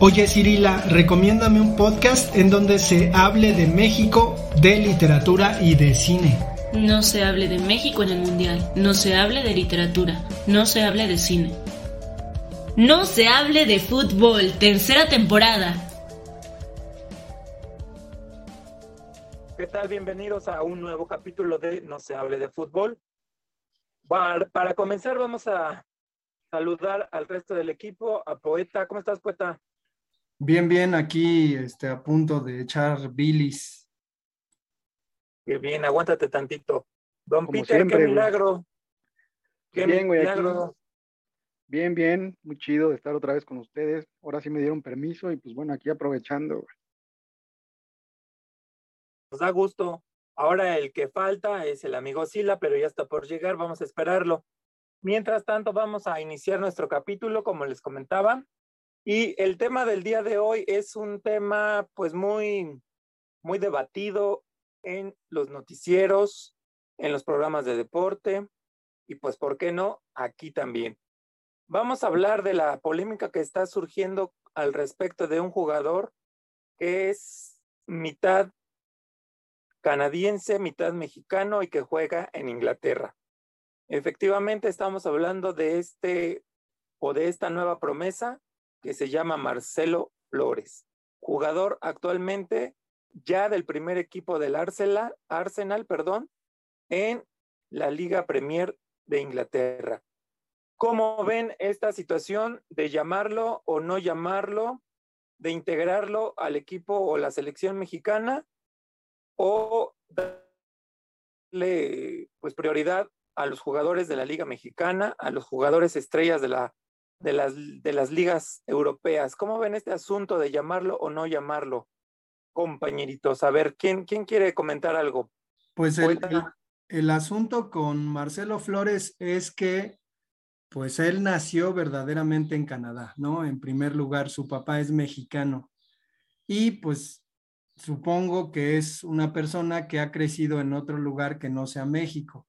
Oye Cirila, recomiéndame un podcast en donde se hable de México, de literatura y de cine. No se hable de México en el Mundial, no se hable de literatura, no se hable de cine. No se hable de fútbol, tercera temporada. ¿Qué tal? Bienvenidos a un nuevo capítulo de No se hable de fútbol. Para, para comenzar vamos a saludar al resto del equipo, a Poeta. ¿Cómo estás, Poeta? Bien, bien, aquí este, a punto de echar bilis. Qué bien, aguántate tantito. Don Como Peter, siempre, qué güey. milagro. Qué Bien, güey, aquí. Bien, bien, muy chido de estar otra vez con ustedes. Ahora sí me dieron permiso y pues bueno, aquí aprovechando. güey. Nos da gusto. Ahora el que falta es el amigo Sila, pero ya está por llegar, vamos a esperarlo. Mientras tanto, vamos a iniciar nuestro capítulo, como les comentaba. Y el tema del día de hoy es un tema pues muy, muy debatido en los noticieros, en los programas de deporte y pues, ¿por qué no? Aquí también. Vamos a hablar de la polémica que está surgiendo al respecto de un jugador que es mitad canadiense, mitad mexicano y que juega en Inglaterra. Efectivamente, estamos hablando de este o de esta nueva promesa que se llama Marcelo Flores, jugador actualmente ya del primer equipo del Arsenal, Arsenal, perdón, en la Liga Premier de Inglaterra. ¿Cómo ven esta situación de llamarlo o no llamarlo, de integrarlo al equipo o la selección mexicana o darle pues prioridad a los jugadores de la Liga Mexicana, a los jugadores estrellas de la de las de las ligas europeas? ¿Cómo ven este asunto de llamarlo o no llamarlo? Compañeritos, a ver, ¿quién quién quiere comentar algo? Pues el, el- el asunto con Marcelo Flores es que, pues él nació verdaderamente en Canadá, ¿no? En primer lugar, su papá es mexicano y pues supongo que es una persona que ha crecido en otro lugar que no sea México.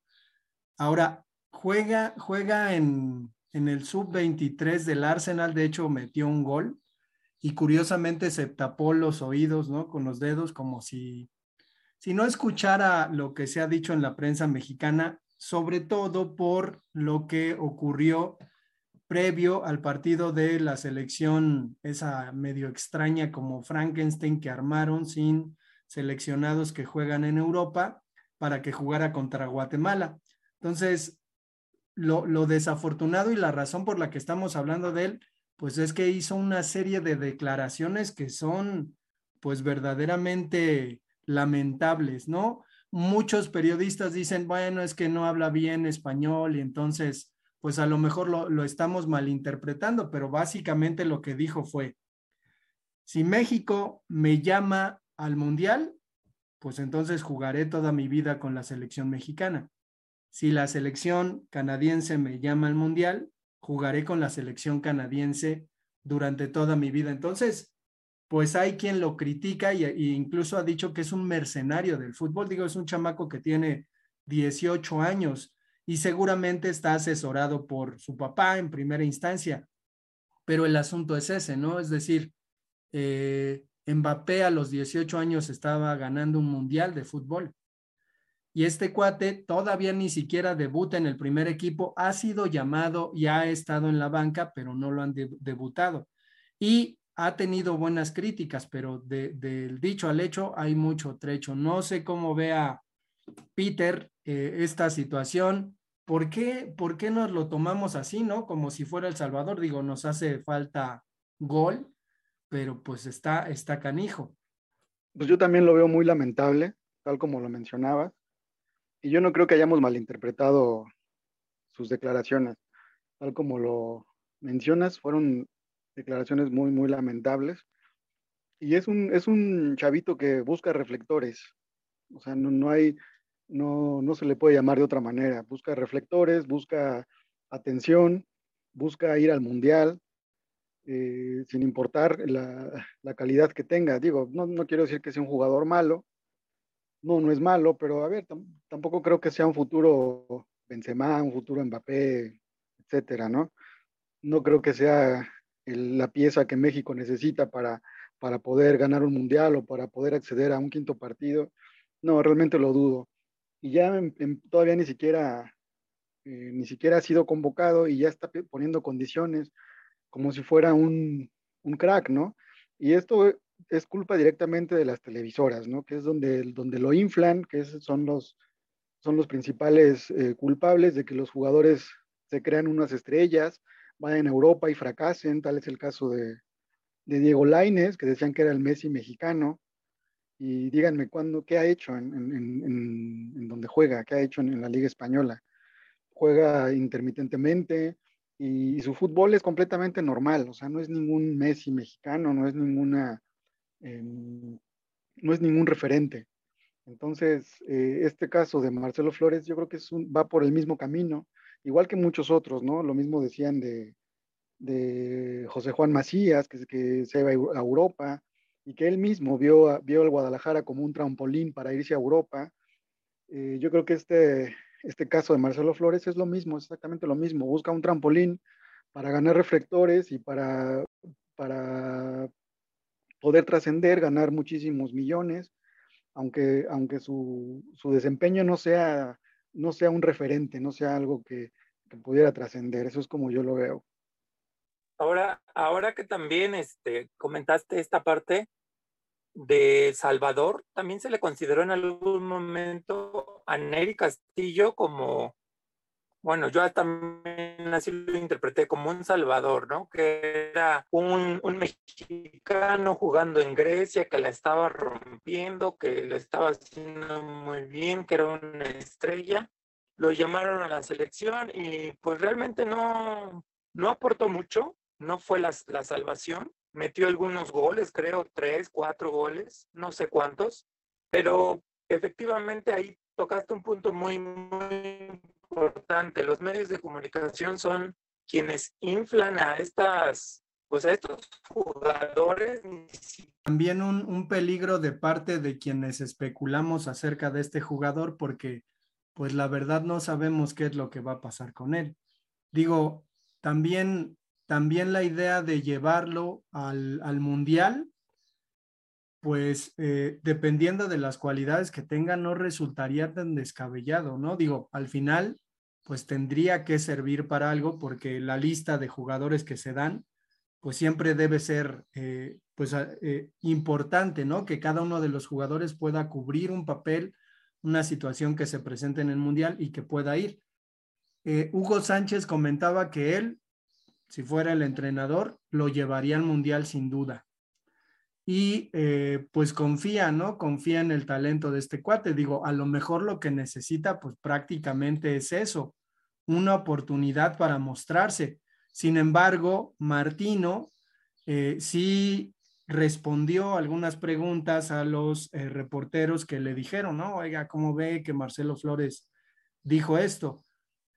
Ahora, juega, juega en, en el sub-23 del Arsenal, de hecho metió un gol y curiosamente se tapó los oídos, ¿no? Con los dedos como si si no escuchara lo que se ha dicho en la prensa mexicana, sobre todo por lo que ocurrió previo al partido de la selección, esa medio extraña como Frankenstein que armaron sin seleccionados que juegan en Europa para que jugara contra Guatemala. Entonces, lo, desafortunado y la razón por la que estamos hablando de él, pues es que hizo una serie de declaraciones que son pues verdaderamente lamentables, ¿no? Muchos periodistas dicen, bueno, es que no habla bien español y entonces, pues a lo mejor lo, lo estamos malinterpretando, pero básicamente lo que dijo fue, si México me llama al Mundial, pues entonces jugaré toda mi vida con la selección mexicana. Si la selección canadiense me llama al Mundial, jugaré con la selección canadiense durante toda mi vida. Entonces, pues hay quien lo critica y, y incluso ha dicho que es un mercenario del fútbol. Digo, es un chamaco que tiene 18 años y seguramente está asesorado por su papá en primera instancia. Pero el asunto es ese, ¿no? Es decir, eh, Mbappé a los 18 años estaba ganando un mundial de fútbol. Y este cuate todavía ni siquiera debuta en el primer equipo, ha sido llamado y ha estado en la banca, pero no lo han de- debutado. Y ha tenido buenas críticas, pero de- del dicho al hecho hay mucho trecho. No sé cómo vea Peter eh, esta situación. ¿Por qué, ¿Por qué nos lo tomamos así, no? Como si fuera El Salvador. Digo, nos hace falta gol, pero pues está, está canijo. Pues yo también lo veo muy lamentable, tal como lo mencionabas. Y yo no creo que hayamos malinterpretado sus declaraciones, tal como lo mencionas fueron declaraciones muy, muy lamentables. Y es un, es un chavito que busca reflectores. O sea, no, no hay, no, no se le puede llamar de otra manera. Busca reflectores, busca atención, busca ir al mundial, eh, sin importar la, la, calidad que tenga. Digo, no, no, quiero decir que sea un jugador malo, no, no es malo, pero a ver, tampoco creo que sea un futuro Benzema, un futuro Mbappé, etcétera, ¿no? No creo que sea la pieza que México necesita para, para poder ganar un mundial o para poder acceder a un quinto partido. No, realmente lo dudo. Y ya todavía ni siquiera, eh, ni siquiera ha sido convocado y ya está poniendo condiciones como si fuera un, un crack, ¿no? Y esto es culpa directamente de las televisoras, ¿no? Que es donde, donde lo inflan, que son, los, son los principales eh, culpables de que los jugadores se crean unas estrellas, vayan a Europa y fracasen, tal es el caso de, de Diego Laines, que decían que era el Messi mexicano, y díganme cuándo, qué ha hecho en, en, en, donde juega, qué ha hecho en, la Liga Española. Juega intermitentemente y, su fútbol es completamente normal, o sea, no es ningún Messi mexicano, no es ninguna, no es ningún referente. Entonces, eh, este caso de Marcelo Flores, yo creo que va por el mismo camino igual que muchos otros, ¿no? Lo mismo decían de, de José Juan Macías, que, se iba a Europa y que él mismo vio, vio el Guadalajara como un trampolín para irse a Europa. Eh, yo creo que este, este caso de Marcelo Flores es lo mismo, exactamente lo mismo. Busca un trampolín para ganar reflectores y para, para poder trascender, ganar muchísimos millones, aunque, aunque su, su desempeño no sea no sea un referente, no sea algo que, pudiera trascender. Eso es como yo lo veo. Ahora, ahora que también este, comentaste esta parte de Salvador, también se le consideró en algún momento a Neri Castillo como bueno, yo también así lo interpreté como un Salvador, ¿no? Que era un, un, mexicano jugando en Grecia, que la estaba rompiendo, que lo estaba haciendo muy bien, que era una estrella. Lo llamaron a la selección y pues realmente no, no aportó mucho, no fue la, la salvación. Metió algunos goles, creo, tres, cuatro goles, no sé cuántos, pero efectivamente ahí tocaste un punto muy, muy importante. Los medios de comunicación son quienes inflan a estas, pues a estos jugadores. También un, un peligro de parte de quienes especulamos acerca de este jugador porque pues la verdad no sabemos qué es lo que va a pasar con él. Digo, también, también la idea de llevarlo al, al mundial pues eh, dependiendo de las cualidades que tenga, no resultaría tan descabellado, ¿no? Digo, al final, pues tendría que servir para algo porque la lista de jugadores que se dan, pues siempre debe ser, eh, pues, eh, importante, ¿no? Que cada uno de los jugadores pueda cubrir un papel, una situación que se presente en el Mundial y que pueda ir. Hugo Sánchez comentaba que él, si fuera el entrenador, lo llevaría al Mundial sin duda y eh, pues confía, ¿no? Confía en el talento de este cuate. Digo, a lo mejor lo que necesita pues prácticamente es eso, una oportunidad para mostrarse. Sin embargo, Martino eh, sí respondió algunas preguntas a los eh, reporteros que le dijeron, ¿no? Oiga, ¿cómo ve que Marcelo Flores dijo esto?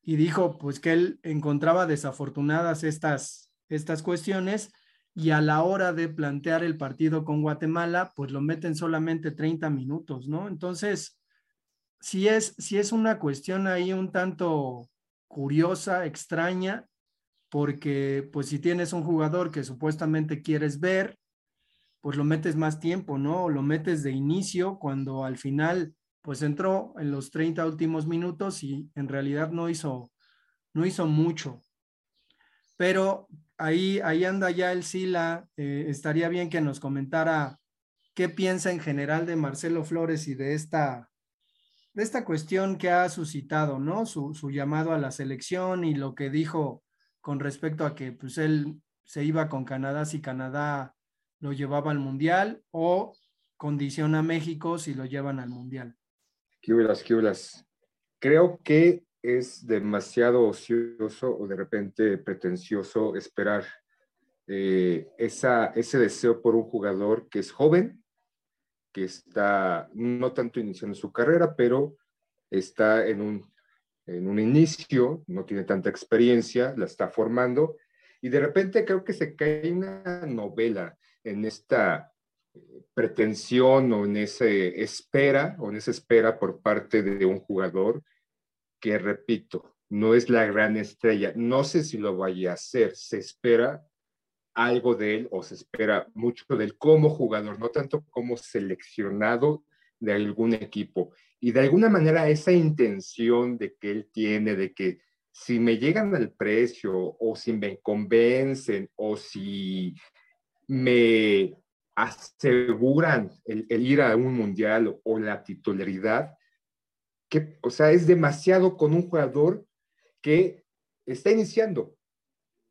Y dijo pues que él encontraba desafortunadas estas, estas cuestiones y a la hora de plantear el partido con Guatemala, pues lo meten solamente 30 minutos, ¿no? Entonces, si es, si es una cuestión ahí un tanto curiosa, extraña, porque pues si tienes un jugador que supuestamente quieres ver, pues lo metes más tiempo, ¿no? O lo metes de inicio cuando al final pues entró en los 30 últimos minutos y en realidad no hizo, no hizo mucho. Pero ahí, ahí anda ya el Sila. Eh, estaría bien que nos comentara qué piensa en general de Marcelo Flores y de esta, de esta cuestión que ha suscitado, ¿no? Su, su, llamado a la selección y lo que dijo con respecto a que pues él se iba con Canadá si Canadá lo llevaba al Mundial o condiciona a México si lo llevan al Mundial. ¿Qué hubiera, qué Creo que es demasiado ocioso o de repente pretencioso esperar eh, esa, ese deseo por un jugador que es joven, que está no tanto iniciando su carrera, pero está en un, en un inicio, no tiene tanta experiencia, la está formando, y de repente creo que se cae una novela en esta eh, pretensión o en esa espera o en esa espera por parte de un jugador que, repito, no es la gran estrella. No sé si lo vaya a hacer. Se espera algo de él o se espera mucho de él como jugador, no tanto como seleccionado de algún equipo. Y de alguna manera esa intención de que él tiene, de que si me llegan al precio o si me convencen o si me aseguran el, ir a un mundial o la titularidad, que, o sea, es demasiado con un jugador que está iniciando.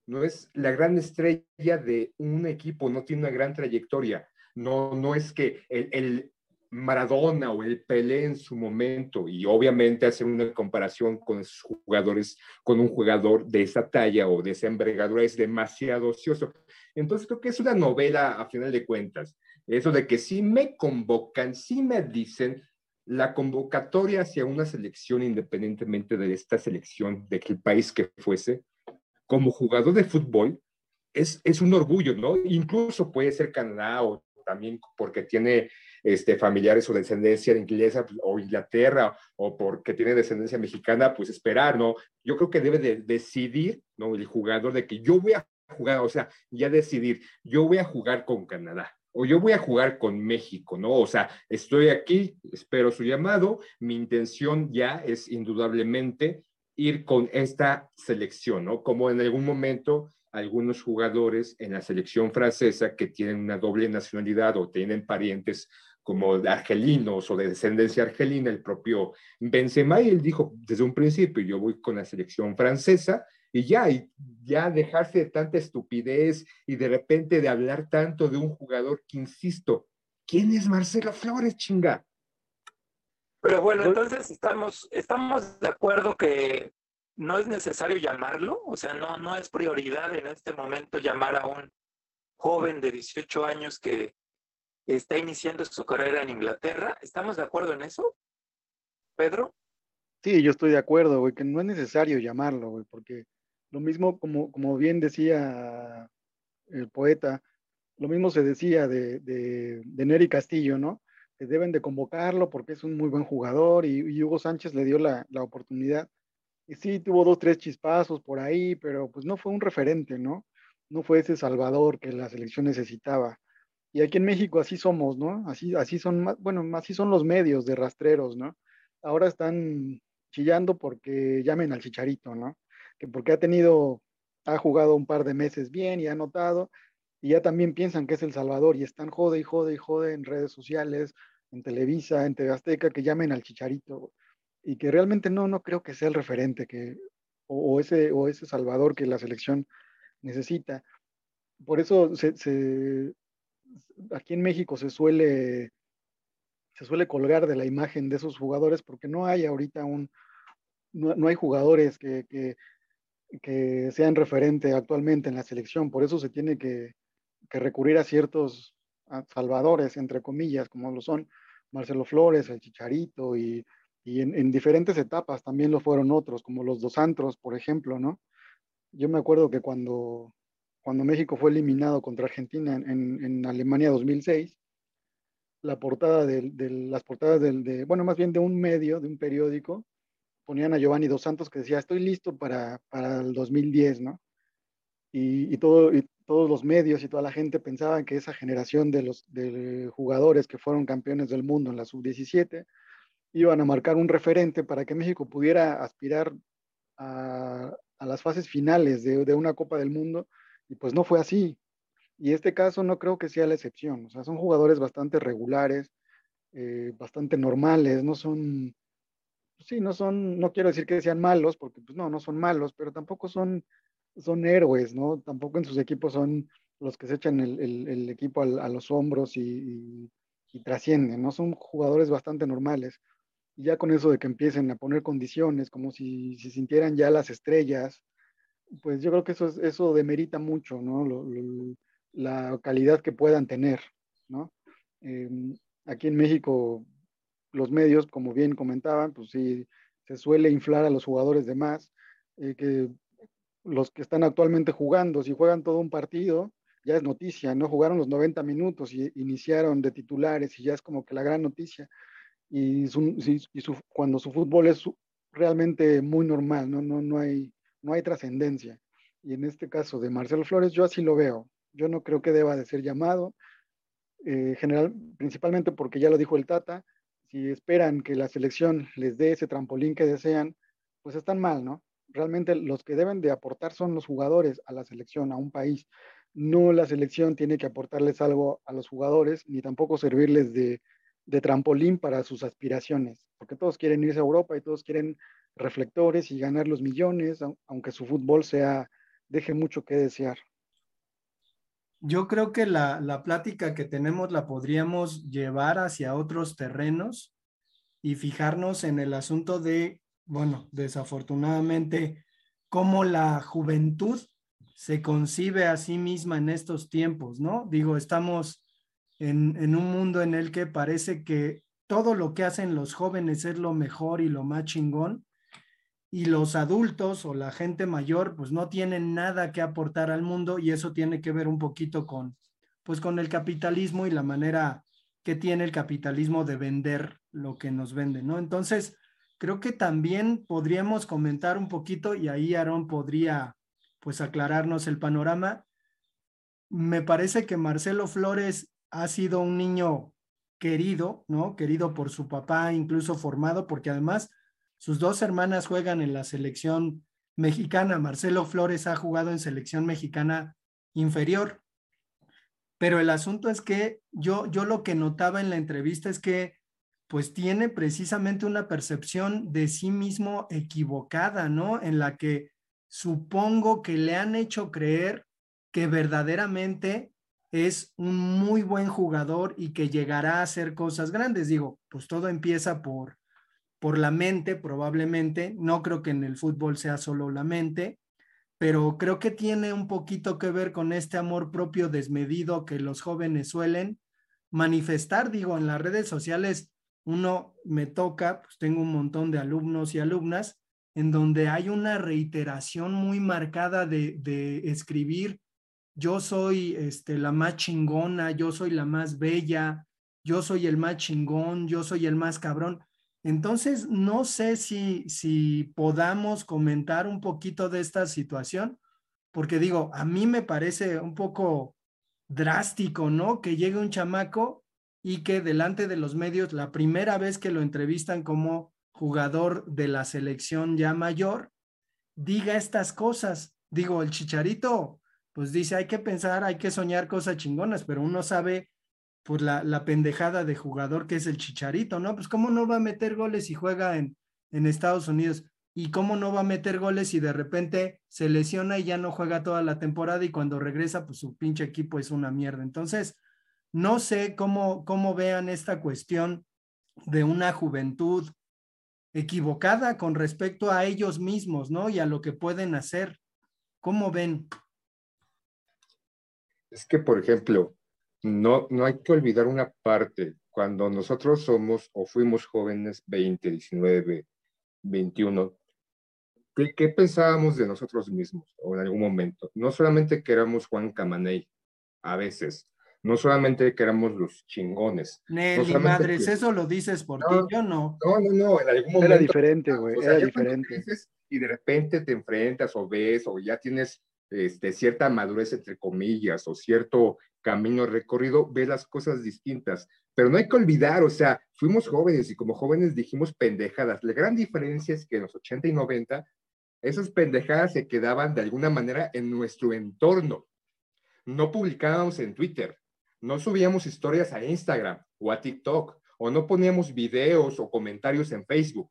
No es la gran estrella de un equipo, no tiene una gran trayectoria. No, no es que el, el Maradona o el Pelé en su momento, y obviamente hacer una comparación con esos jugadores, con un jugador de esa talla o de esa envergadura es demasiado ocioso. Entonces creo que es una novela a final de cuentas. Eso de que si me convocan, si me dicen, la convocatoria hacia una selección, independientemente de esta selección, de el país que fuese, como jugador de fútbol, es, un orgullo, ¿no? Incluso puede ser Canadá o también porque tiene este, familiares o descendencia inglesa o Inglaterra o porque tiene descendencia mexicana, pues esperar, ¿no? Yo creo que debe de decidir, ¿no? El jugador de que yo voy a jugar, o sea, ya decidir, yo voy a jugar con Canadá, o yo voy a jugar con México, ¿no? O sea, estoy aquí, espero su llamado, mi intención ya es indudablemente ir con esta selección, ¿no? Como en algún momento algunos jugadores en la selección francesa que tienen una doble nacionalidad o tienen parientes como argelinos o de descendencia argelina, el propio Benzema, y él dijo desde un principio, yo voy con la selección francesa y ya, y ya dejarse de tanta estupidez y de repente de hablar tanto de un jugador que, insisto, ¿quién es Marcelo Flores, chinga? Pero bueno, entonces estamos, estamos de acuerdo que no es necesario llamarlo, o sea, no, no es prioridad en este momento llamar a un joven de 18 años que está iniciando su carrera en Inglaterra. ¿Estamos de acuerdo en eso, Pedro? Sí, yo estoy de acuerdo, güey, que no es necesario llamarlo, güey, porque lo mismo, como, como bien decía el poeta, lo mismo se decía de, de, Neri Castillo, ¿no? Que deben de convocarlo porque es un muy buen jugador y, Hugo Sánchez le dio la, la, oportunidad. Y sí, tuvo dos, tres chispazos por ahí, pero pues no fue un referente, ¿no? No fue ese salvador que la selección necesitaba. Y aquí en México así somos, ¿no? Así, así son, bueno, así son los medios de rastreros, ¿no? Ahora están chillando porque llamen al chicharito, ¿no? Que porque ha tenido, ha jugado un par de meses bien y ha notado, y ya también piensan que es El Salvador y están jode y jode y jode en redes sociales, en Televisa, en TV Azteca, que llamen al Chicharito, y que realmente no, no creo que sea el referente que, o, ese, o ese Salvador que la selección necesita. Por eso aquí en México se suele, se suele colgar de la imagen de esos jugadores porque no hay ahorita un, no, no hay jugadores que, que sean referente actualmente en la selección. Por eso se tiene que, recurrir a ciertos salvadores, entre comillas, como lo son Marcelo Flores, el Chicharito, y, en, diferentes etapas también lo fueron otros, como los dos antros, por ejemplo, ¿no? Yo me acuerdo que cuando, cuando México fue eliminado contra Argentina en, en Alemania 2006, la portada de, las portadas del, de, bueno, más bien de un medio, de un periódico, ponían a Giovanni Dos Santos que decía, estoy listo para, para el 2010, ¿no? Y, y, todo, todos los medios y toda la gente pensaban que esa generación de los jugadores que fueron campeones del mundo en la sub-17 iban a marcar un referente para que México pudiera aspirar a, a las fases finales de, de, una Copa del Mundo, y pues no fue así. Y este caso no creo que sea la excepción, o sea, son jugadores bastante regulares, eh, bastante normales, no son sí, no son, no quiero decir que sean malos, porque pues no, no son malos, pero tampoco son, son héroes, ¿no? Tampoco en sus equipos son los que se echan el, el, equipo a los hombros y, y, trascienden, ¿no? Son jugadores bastante normales. y ya con eso de que empiecen a poner condiciones, como si se sintieran ya las estrellas, pues yo creo que eso, eso demerita mucho, ¿no? la calidad que puedan tener, ¿no? Em, aquí en México, los medios, como bien comentaban, pues sí, se suele inflar a los jugadores de más, eh, que los que están actualmente jugando, si juegan todo un partido, ya es noticia, ¿no? Jugaron los 90 minutos y iniciaron de titulares y ya es como que la gran noticia. Y, cuando su fútbol es realmente muy normal, ¿no? No, no hay, no hay trascendencia. Y en este caso de Marcelo Flores, yo así lo veo. Yo no creo que deba de ser llamado, eh, general, principalmente porque ya lo dijo el Tata, si esperan que la selección les dé ese trampolín que desean, pues están mal, ¿no? Realmente los que deben de aportar son los jugadores a la selección, a un país. No la selección tiene que aportarles algo a los jugadores, ni tampoco servirles de, trampolín para sus aspiraciones, porque todos quieren irse a Europa y todos quieren reflectores y ganar los millones, aunque su fútbol sea, deje mucho que desear. Yo creo que la, la plática que tenemos la podríamos llevar hacia otros terrenos y fijarnos en el asunto de, bueno, desafortunadamente, cómo la juventud se concibe a sí misma en estos tiempos, ¿no? Digo, estamos en, en, un mundo en el que parece que todo lo que hacen los jóvenes es lo mejor y lo más chingón, y los adultos o la gente mayor pues no tienen nada que aportar al mundo y eso tiene que ver un poquito con pues con el capitalismo y la manera que tiene el capitalismo de vender lo que nos vende, ¿no? Entonces, creo que también podríamos comentar un poquito y ahí Aarón podría pues aclararnos el panorama. Me parece que Marcelo Flores ha sido un niño querido, ¿no? Querido por su papá, incluso formado, porque además sus dos hermanas juegan en la selección mexicana. Marcelo Flores ha jugado en selección mexicana inferior. Pero el asunto es que yo, yo lo que notaba en la entrevista es que pues tiene precisamente una percepción de sí mismo equivocada, ¿no? En la que supongo que le han hecho creer que verdaderamente es un muy buen jugador y que llegará a hacer cosas grandes. Digo, pues todo empieza por, por la mente probablemente, no creo que en el fútbol sea solo la mente, pero creo que tiene un poquito que ver con este amor propio desmedido que los jóvenes suelen manifestar, digo, en las redes sociales uno me toca, pues tengo un montón de alumnos y alumnas en donde hay una reiteración muy marcada de, de escribir, yo soy este, la más chingona, yo soy la más bella, yo soy el más chingón, yo soy el más cabrón. Entonces, no sé si, si podamos comentar un poquito de esta situación, porque digo, a mí me parece un poco drástico, ¿no? Que llegue un chamaco y que delante de los medios, la primera vez que lo entrevistan como jugador de la selección ya mayor, diga estas cosas. Digo, el chicharito, pues dice, hay que pensar, hay que soñar cosas chingonas, pero uno sabe pues la, la, pendejada de jugador que es el Chicharito, ¿no? Pues cómo no va a meter goles si juega en, en Estados Unidos y cómo no va a meter goles si de repente se lesiona y ya no juega toda la temporada y cuando regresa pues su pinche equipo es una mierda. Entonces, no sé cómo, cómo vean esta cuestión de una juventud equivocada con respecto a ellos mismos, ¿no? Y a lo que pueden hacer. ¿Cómo ven? Es que, por ejemplo, no, no hay que olvidar una parte. Cuando nosotros somos o fuimos jóvenes, 20, 19, 21, ¿qué, qué pensábamos de nosotros mismos o en algún momento? No solamente que éramos Juan Camaney, a veces, no solamente que éramos los chingones. Nelly, madres, eso lo dices por ti, yo no. No, no, no, en algún momento. Era diferente, güey, era diferente. Y de repente te enfrentas o ves o ya tienes este, cierta madurez, entre comillas, o cierto camino recorrido, ve las cosas distintas. Pero no hay que olvidar, o sea, fuimos jóvenes y como jóvenes dijimos pendejadas. La gran diferencia es que en los 80 y 90, esas pendejadas se quedaban de alguna manera en nuestro entorno. No publicábamos en Twitter, no subíamos historias a Instagram o a TikTok, o no poníamos videos o comentarios en Facebook.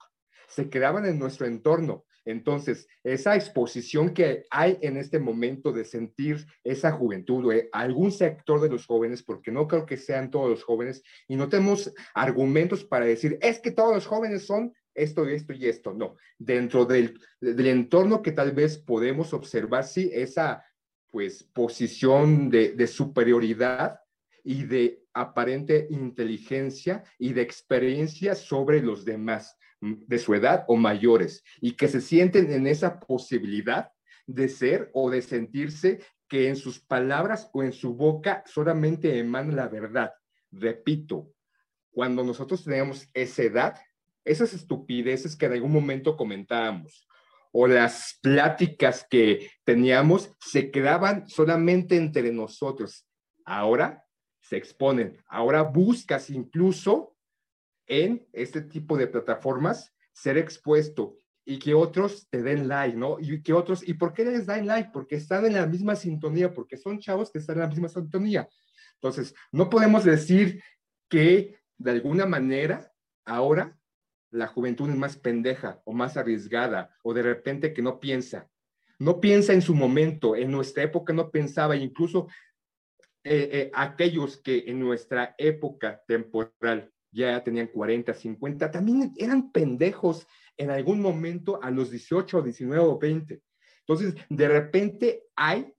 Se quedaban en nuestro entorno Entonces, esa exposición que hay en este momento de sentir esa juventud o eh, algún sector de los jóvenes, porque no creo que sean todos los jóvenes, y no tenemos argumentos para decir, es que todos los jóvenes son esto, esto y esto. No, dentro del, entorno que tal vez podemos observar, sí, esa pues posición de superioridad y de aparente inteligencia y de experiencia sobre los demás de su edad o mayores y que se sienten en esa posibilidad de ser o de sentirse que en sus palabras o en su boca solamente emana la verdad. Repito, cuando nosotros teníamos esa edad, esas estupideces que en algún momento comentábamos o las pláticas que teníamos se quedaban solamente entre nosotros. Ahora se exponen, ahora buscas incluso en este tipo de plataformas ser expuesto y que otros te den like, ¿no? Y que otros, ¿y por qué les dan like? Porque están en la misma sintonía, porque son chavos que están en la misma sintonía. Entonces, no podemos decir que de alguna manera ahora la juventud es más pendeja o más arriesgada o de repente que no piensa. No piensa en su momento, en nuestra época no pensaba, incluso eh, eh, aquellos que en nuestra época temporal ya tenían 40, 50, también eran pendejos en algún momento a los 18, 19 o 20. Entonces, de repente hay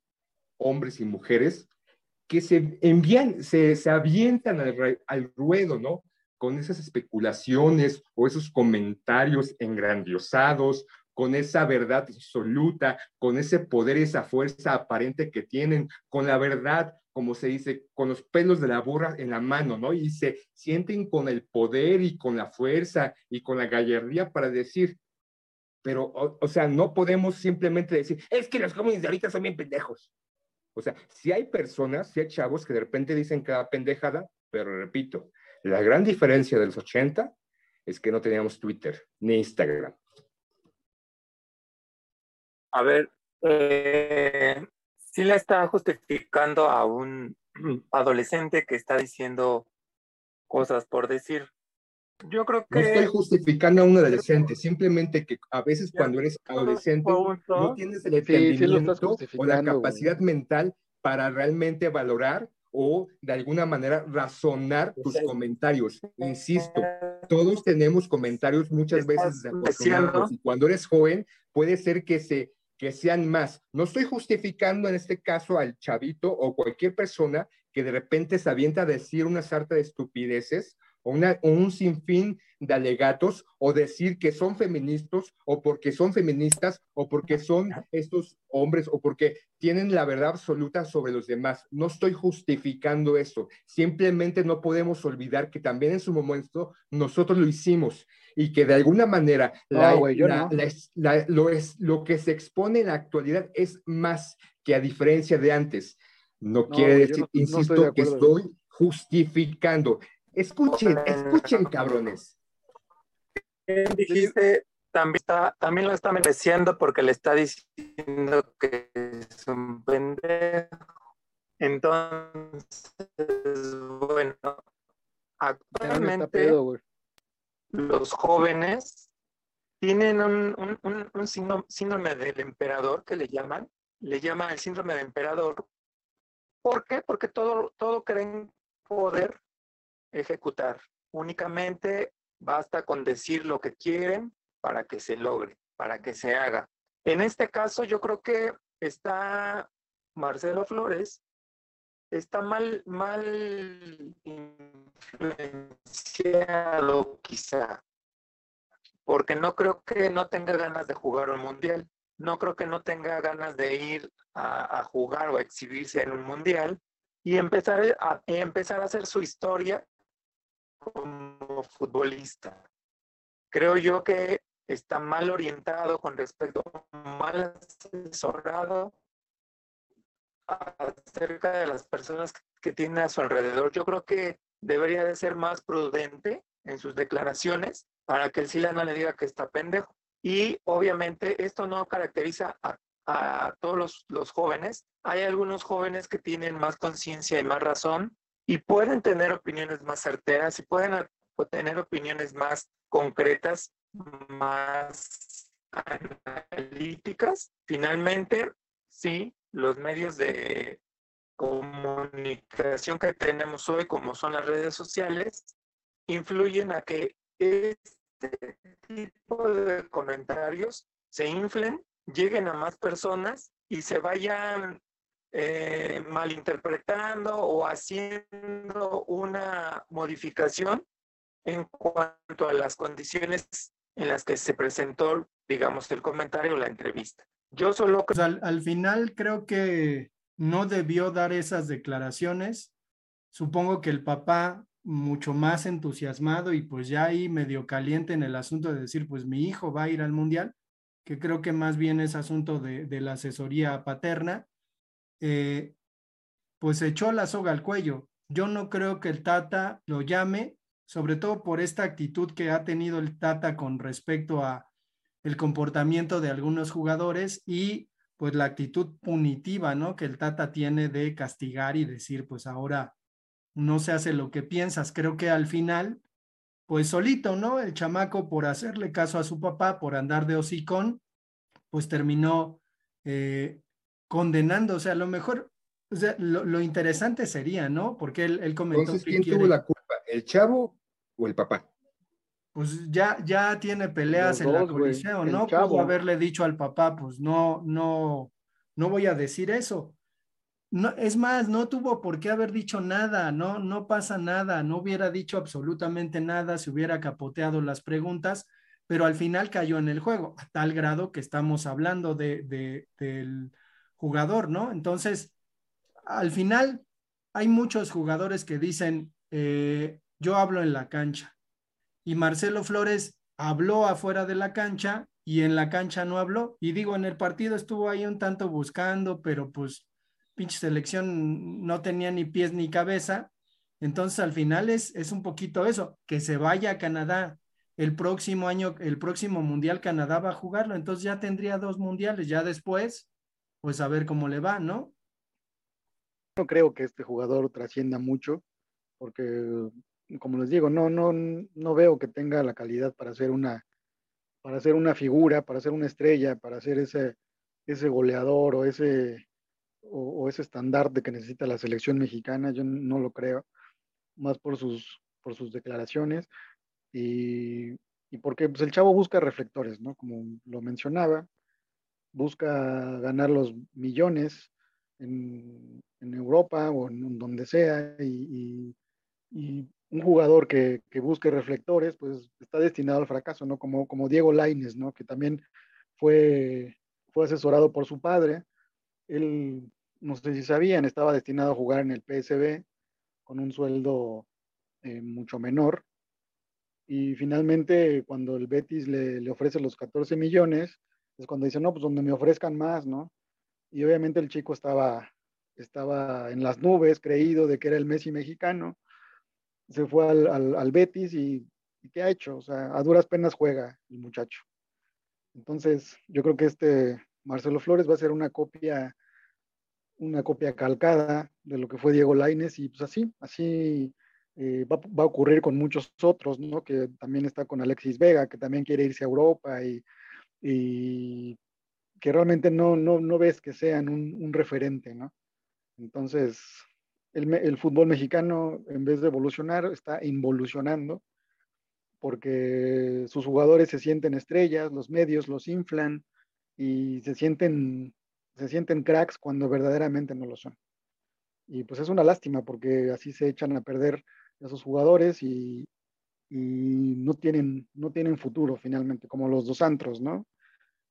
hombres y mujeres que se envían, se, se avientan al, al ruedo, ¿no? Con esas especulaciones o esos comentarios engrandiosados, con esa verdad absoluta, con ese poder, esa fuerza aparente que tienen, con la verdad como se dice, con los pelos de la burra en la mano, ¿no? Y se sienten con el poder y con la fuerza y con la gallardía para decir, pero, o, sea, no podemos simplemente decir, es que los jóvenes de ahorita son bien pendejos. O sea, si hay personas, si hay chavos que de repente dicen cada pendejada, pero repito, la gran diferencia de los 80 es que no teníamos Twitter ni Instagram. A ver, eh, sí la está justificando a un adolescente que está diciendo cosas por decir. Yo creo que... No estoy justificando a un adolescente, simplemente que a veces cuando eres adolescente no tienes el entendimiento o la capacidad mental para realmente valorar o de alguna manera razonar tus comentarios. Insisto, todos tenemos comentarios muchas veces desafortunados y cuando eres joven puede ser que se que sean más. No estoy justificando en este caso al chavito o cualquier persona que de repente se avienta a decir una sarta de estupideces o, una, un sinfín de alegatos o decir que son feministas o porque son feministas o porque son estos hombres o porque tienen la verdad absoluta sobre los demás. No estoy justificando eso. Simplemente no podemos olvidar que también en su momento nosotros lo hicimos y que de alguna manera lo, es, lo que se expone en la actualidad es más que a diferencia de antes. No, quiere decir, insisto, que estoy justificando. Escuchen, escuchen, cabrones. Dijiste, también, está, también lo está mereciendo porque le está diciendo que es un pendejo. Entonces, bueno, actualmente los jóvenes tienen un, un, un, síndrome del emperador que le llaman, le llaman el síndrome del emperador. ¿Por qué? Porque todo, todo creen poder ejecutar. Únicamente basta con decir lo que quieren para que se logre, para que se haga. En este caso, yo creo que está Marcelo Flores, está mal, mal influenciado quizá, porque no creo que no tenga ganas de jugar un mundial, no creo que no tenga ganas de ir a, a jugar o a exhibirse en un mundial y empezar a, empezar a hacer su historia como futbolista. Creo yo que está mal orientado con respecto, mal asesorado acerca de las personas que tiene a su alrededor. Yo creo que debería de ser más prudente en sus declaraciones para que el SILA no le diga que está pendejo. Y obviamente esto no caracteriza a, a todos los, los, jóvenes. Hay algunos jóvenes que tienen más conciencia y más razón y pueden tener opiniones más certeras y pueden tener opiniones más concretas, más analíticas, finalmente, sí, los medios de comunicación que tenemos hoy, como son las redes sociales, influyen a que este tipo de comentarios se inflen, lleguen a más personas y se vayan eh, malinterpretando o haciendo una modificación en cuanto a las condiciones en las que se presentó, digamos, el comentario o la entrevista. Yo solo... Pues al, al final creo que no debió dar esas declaraciones. Supongo que el papá mucho más entusiasmado y pues ya ahí medio caliente en el asunto de decir, pues mi hijo va a ir al mundial, que creo que más bien es asunto de la asesoría paterna, eh, pues echó la soga al cuello. Yo no creo que el Tata lo llame, sobre todo por esta actitud que ha tenido el Tata con respecto a el comportamiento de algunos jugadores y pues la actitud punitiva, ¿no? Que el Tata tiene de castigar y decir, pues ahora no se hace lo que piensas. Creo que al final, pues solito, ¿no? El chamaco por hacerle caso a su papá, por andar de hocicón, pues terminó eh, condenando. O sea, a lo mejor, o sea, lo, lo, interesante sería, ¿no? Porque él, él comentó Entonces, que ¿quién quiere, tuvo la culpa? ¿El chavo o el papá? pues ya, ya tiene peleas Los en la dos, coliseo, ¿no? chavo. Pudo haberle dicho al papá, pues no, no, no voy a decir eso. No, es más, no tuvo por qué haber dicho nada, no, no pasa nada, no hubiera dicho absolutamente nada, se hubiera capoteado las preguntas, pero al final cayó en el juego, a tal grado que estamos hablando de, de, del jugador, ¿no? Entonces, al final hay muchos jugadores que dicen, eh, yo hablo en la cancha, y Marcelo Flores habló afuera de la cancha y en la cancha no habló. Y digo, en el partido estuvo ahí un tanto buscando, pero pues pinche selección no tenía ni pies ni cabeza. Entonces al final es, es un poquito eso, que se vaya a Canadá. El próximo año, el próximo mundial Canadá va a jugarlo, entonces ya tendría dos mundiales, ya después, pues a ver cómo le va, ¿no? No creo que este jugador trascienda mucho, porque como les digo, no, no, no veo que tenga la calidad para ser una, para ser una figura, para ser una estrella, para ser ese, ese goleador o ese, o, o ese estandarte que necesita la selección mexicana. Yo no lo creo, más por sus, por sus declaraciones y, y porque pues, el chavo busca reflectores, ¿no? Como lo mencionaba, busca ganar los millones en, Europa o en donde sea y, un jugador que, que, busque reflectores, pues está destinado al fracaso, ¿no? Como, como Diego Laines, ¿no? Que también fue, fue asesorado por su padre. Él, no sé si sabían, estaba destinado a jugar en el PSB con un sueldo eh, mucho menor. Y finalmente, cuando el Betis le, ofrece los 14 millones, es cuando dice, no, pues donde me ofrezcan más, ¿no? Y obviamente el chico estaba, estaba en las nubes, creído de que era el Messi mexicano se fue al, al, al Betis y, y, ¿qué ha hecho? O sea, a duras penas juega el muchacho. Entonces, yo creo que este Marcelo Flores va a ser una copia, una copia calcada de lo que fue Diego Laines y pues así, así eh, va, va, a ocurrir con muchos otros, ¿no? Que también está con Alexis Vega, que también quiere irse a Europa y, y que realmente no, no, no ves que sean un, un referente, ¿no? Entonces, el, el, fútbol mexicano, en vez de evolucionar, está involucionando, porque sus jugadores se sienten estrellas, los medios los inflan y se sienten, se sienten cracks cuando verdaderamente no lo son. Y pues es una lástima, porque así se echan a perder a sus jugadores y, y no, tienen, no tienen futuro finalmente, como los dos antros, ¿no?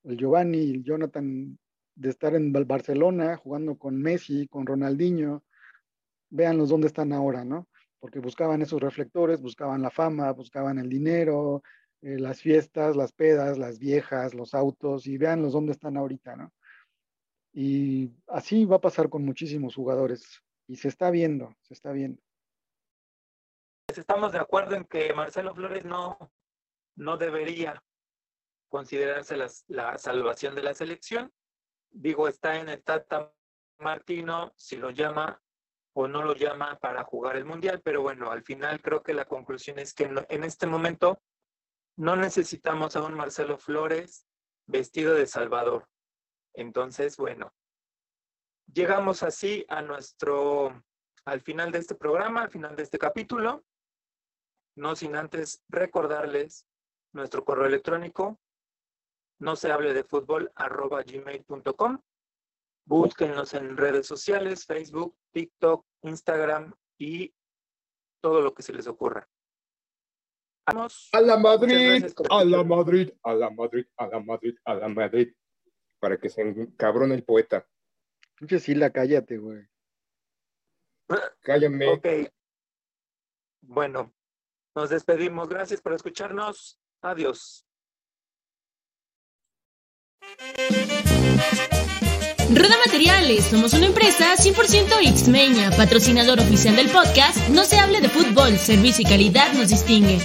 El Giovanni y el Jonathan de estar en Barcelona jugando con Messi, con Ronaldinho, véanlos dónde están ahora, ¿no? Porque buscaban esos reflectores, buscaban la fama, buscaban el dinero, eh, las fiestas, las pedas, las viejas, los autos, y véanlos dónde están ahorita, ¿no? Y así va a pasar con muchísimos jugadores, y se está viendo, se está viendo. Estamos de acuerdo en que Marcelo Flores no, no debería considerarse la salvación de la selección. Digo, está en el Tata Martino, si lo llama, o no lo llama para jugar el mundial, pero bueno, al final creo que la conclusión es que en este momento no necesitamos a un Marcelo Flores vestido de Salvador. Entonces, bueno, llegamos así a nuestro, al final de este programa, al final de este capítulo, no sin antes recordarles nuestro correo electrónico, no se hable de fútbol, arroba gmail.com. Búsquenos en redes sociales, Facebook, TikTok, Instagram y todo lo que se les ocurra. Vamos. A la Madrid, a la Madrid, a la Madrid, a la Madrid, a la Madrid. Para que se encabrone el poeta. sí, la cállate, güey. Cállame. Ok. Bueno, nos despedimos. Gracias por escucharnos. Adiós. Rueda Materiales, somos una empresa 100% Xmeña, patrocinador oficial del podcast No se hable de fútbol, servicio y calidad nos distingue.